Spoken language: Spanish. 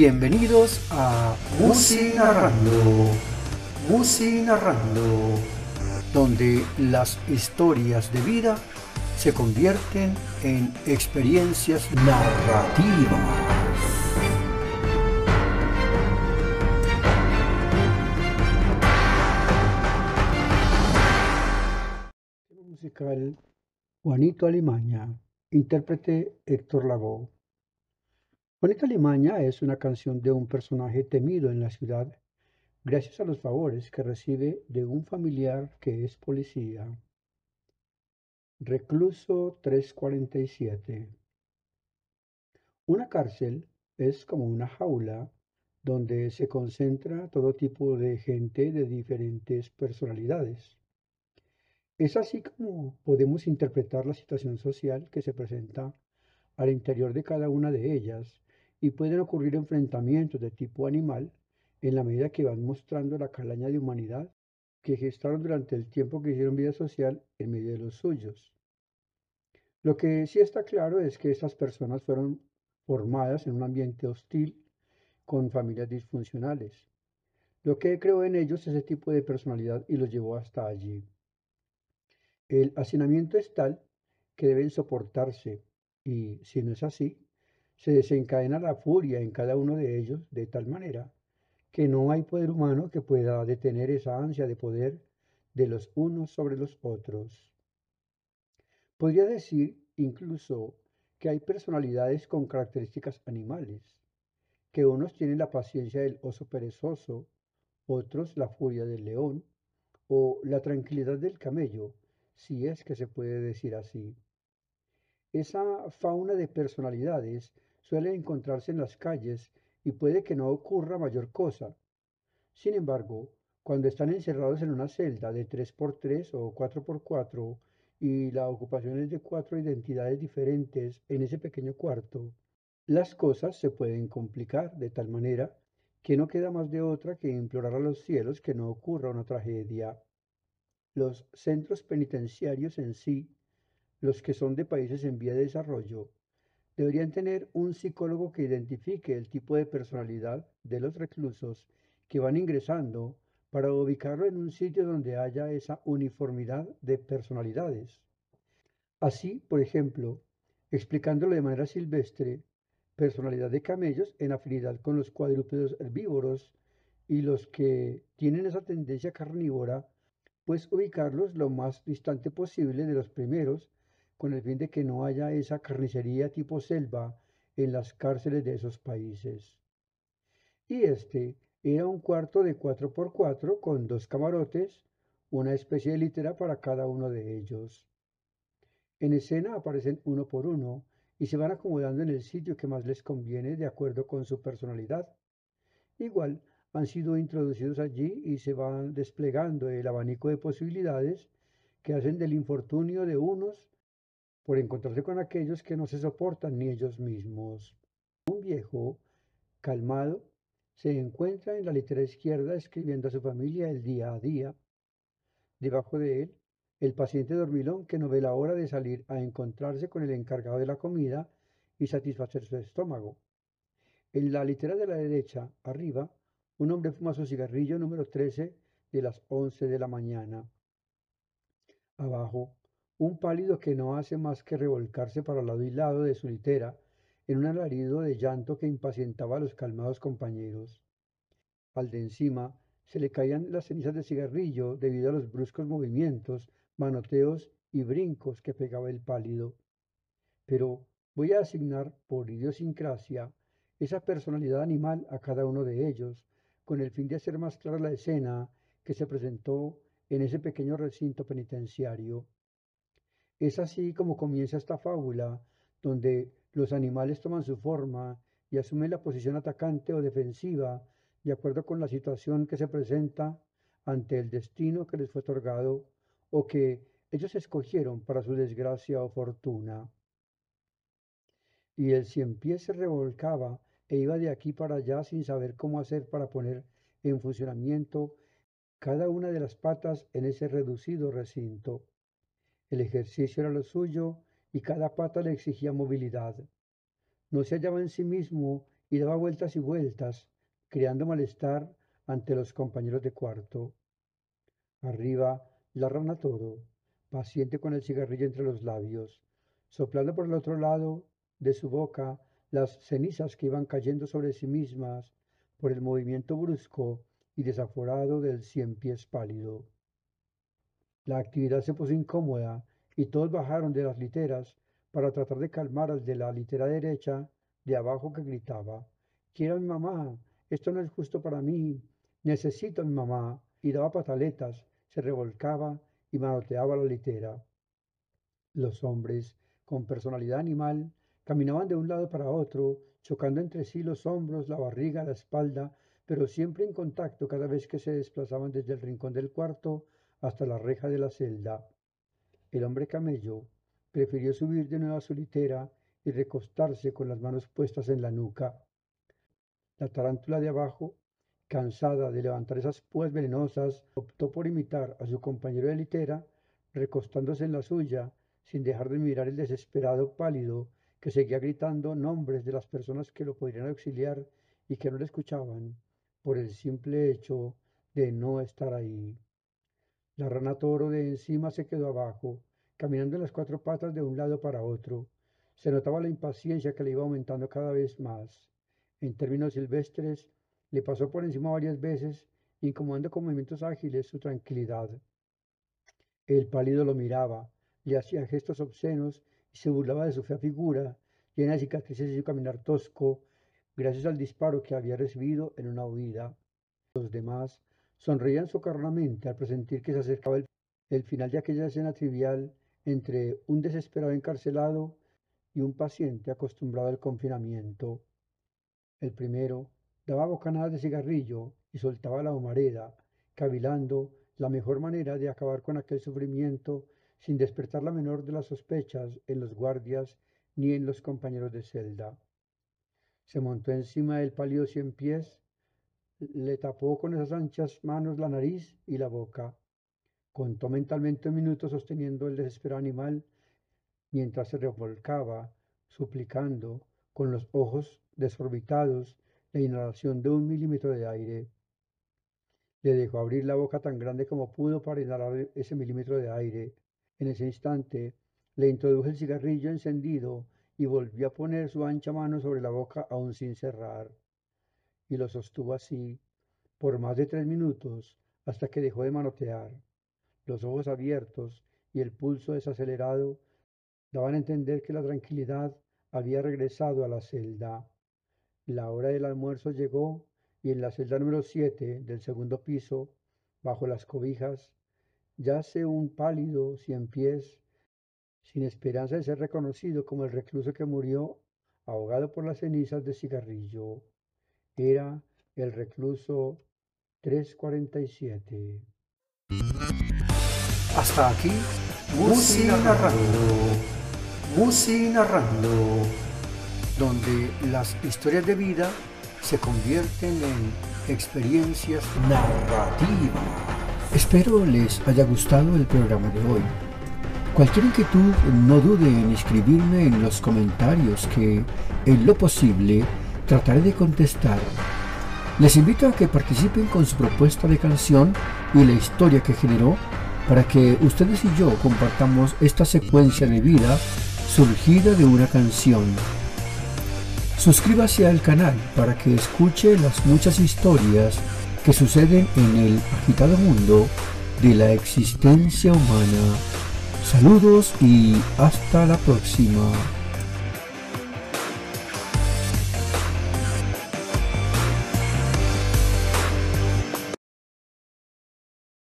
Bienvenidos a Musi Narrando, Musi Narrando, donde las historias de vida se convierten en experiencias narrativas. musical Juanito Alimaña, intérprete Héctor Lavoe. Juanito Alimaña es una canción de un personaje temido en la ciudad gracias a los favores que recibe de un familiar que es policía. Recluso 347. Una cárcel es como una jaula donde se concentra todo tipo de gente de diferentes personalidades. Es así como podemos interpretar la situación social que se presenta al interior de cada una de ellas y pueden ocurrir enfrentamientos de tipo animal en la medida que van mostrando la calaña de humanidad que gestaron durante el tiempo que hicieron vida social en medio de los suyos. Lo que sí está claro es que estas personas fueron formadas en un ambiente hostil con familias disfuncionales. Lo que creó en ellos ese tipo de personalidad y los llevó hasta allí. El hacinamiento es tal que deben soportarse y, si no es así, se desencadena la furia en cada uno de ellos de tal manera que no hay poder humano que pueda detener esa ansia de poder de los unos sobre los otros. Podría decir incluso que hay personalidades con características animales, que unos tienen la paciencia del oso perezoso, otros la furia del león o la tranquilidad del camello, si es que se puede decir así. Esa fauna de personalidades suele encontrarse en las calles y puede que no ocurra mayor cosa. Sin embargo, cuando están encerrados en una celda de 3x3 o 4x4 y la ocupación es de cuatro identidades diferentes en ese pequeño cuarto, las cosas se pueden complicar de tal manera que no queda más de otra que implorar a los cielos que no ocurra una tragedia los centros penitenciarios en sí, los que son de países en vía de desarrollo, deberían tener un psicólogo que identifique el tipo de personalidad de los reclusos que van ingresando para ubicarlo en un sitio donde haya esa uniformidad de personalidades. Así, por ejemplo, explicándolo de manera silvestre, personalidad de camellos en afinidad con los cuadrúpedos herbívoros y los que tienen esa tendencia carnívora pues ubicarlos lo más distante posible de los primeros, con el fin de que no haya esa carnicería tipo selva en las cárceles de esos países. Y este era un cuarto de 4x4 con dos camarotes, una especie de litera para cada uno de ellos. En escena aparecen uno por uno y se van acomodando en el sitio que más les conviene de acuerdo con su personalidad. Igual han sido introducidos allí y se van desplegando el abanico de posibilidades que hacen del infortunio de unos por encontrarse con aquellos que no se soportan ni ellos mismos. Un viejo, calmado, se encuentra en la litera izquierda escribiendo a su familia el día a día. Debajo de él, el paciente dormilón que no ve la hora de salir a encontrarse con el encargado de la comida y satisfacer su estómago. En la litera de la derecha, arriba, un hombre fuma su cigarrillo número 13 de las 11 de la mañana. Abajo, un pálido que no hace más que revolcarse para lado y lado de su litera en un alarido de llanto que impacientaba a los calmados compañeros. Al de encima se le caían las cenizas de cigarrillo debido a los bruscos movimientos, manoteos y brincos que pegaba el pálido. Pero voy a asignar por idiosincrasia esa personalidad animal a cada uno de ellos, con el fin de hacer más clara la escena que se presentó en ese pequeño recinto penitenciario. Es así como comienza esta fábula, donde los animales toman su forma y asumen la posición atacante o defensiva de acuerdo con la situación que se presenta ante el destino que les fue otorgado o que ellos escogieron para su desgracia o fortuna. Y el cien pies se revolcaba e iba de aquí para allá sin saber cómo hacer para poner en funcionamiento cada una de las patas en ese reducido recinto. El ejercicio era lo suyo y cada pata le exigía movilidad. No se hallaba en sí mismo y daba vueltas y vueltas, creando malestar ante los compañeros de cuarto. Arriba, la rana toro, paciente con el cigarrillo entre los labios, soplando por el otro lado de su boca las cenizas que iban cayendo sobre sí mismas por el movimiento brusco y desaforado del cien pies pálido. La actividad se puso incómoda y todos bajaron de las literas para tratar de calmar al de la litera derecha de abajo que gritaba, quiero a mi mamá, esto no es justo para mí, necesito a mi mamá, y daba pataletas, se revolcaba y manoteaba la litera. Los hombres, con personalidad animal, caminaban de un lado para otro, chocando entre sí los hombros, la barriga, la espalda, pero siempre en contacto cada vez que se desplazaban desde el rincón del cuarto hasta la reja de la celda. El hombre camello prefirió subir de nuevo a su litera y recostarse con las manos puestas en la nuca. La tarántula de abajo, cansada de levantar esas púas venenosas, optó por imitar a su compañero de litera, recostándose en la suya, sin dejar de mirar el desesperado pálido que seguía gritando nombres de las personas que lo podrían auxiliar y que no le escuchaban por el simple hecho de no estar ahí. La rana toro de encima se quedó abajo, caminando las cuatro patas de un lado para otro. Se notaba la impaciencia que le iba aumentando cada vez más. En términos silvestres, le pasó por encima varias veces, incomodando con movimientos ágiles su tranquilidad. El pálido lo miraba, le hacía gestos obscenos y se burlaba de su fea figura, llena de cicatrices y su caminar tosco, gracias al disparo que había recibido en una huida. Los demás sonreían socarronamente al presentir que se acercaba el, el final de aquella escena trivial entre un desesperado encarcelado y un paciente acostumbrado al confinamiento. El primero daba bocanadas de cigarrillo y soltaba la humareda, cavilando la mejor manera de acabar con aquel sufrimiento sin despertar la menor de las sospechas en los guardias ni en los compañeros de celda. Se montó encima del pálido cien pies le tapó con esas anchas manos la nariz y la boca. Contó mentalmente un minuto sosteniendo el desesperado animal mientras se revolcaba, suplicando, con los ojos desorbitados, la inhalación de un milímetro de aire. Le dejó abrir la boca tan grande como pudo para inhalar ese milímetro de aire. En ese instante le introdujo el cigarrillo encendido y volvió a poner su ancha mano sobre la boca aún sin cerrar y lo sostuvo así por más de tres minutos hasta que dejó de manotear. Los ojos abiertos y el pulso desacelerado daban a entender que la tranquilidad había regresado a la celda. La hora del almuerzo llegó y en la celda número siete del segundo piso, bajo las cobijas, yace un pálido cien pies, sin esperanza de ser reconocido como el recluso que murió ahogado por las cenizas de cigarrillo. Era el recluso 347. Hasta aquí, Musi narrando, Musi narrando, donde las historias de vida se convierten en experiencias narrativas. Espero les haya gustado el programa de hoy. Cualquier inquietud, no dude en escribirme en los comentarios que, en lo posible, trataré de contestar. Les invito a que participen con su propuesta de canción y la historia que generó para que ustedes y yo compartamos esta secuencia de vida surgida de una canción. Suscríbase al canal para que escuche las muchas historias que suceden en el agitado mundo de la existencia humana. Saludos y hasta la próxima.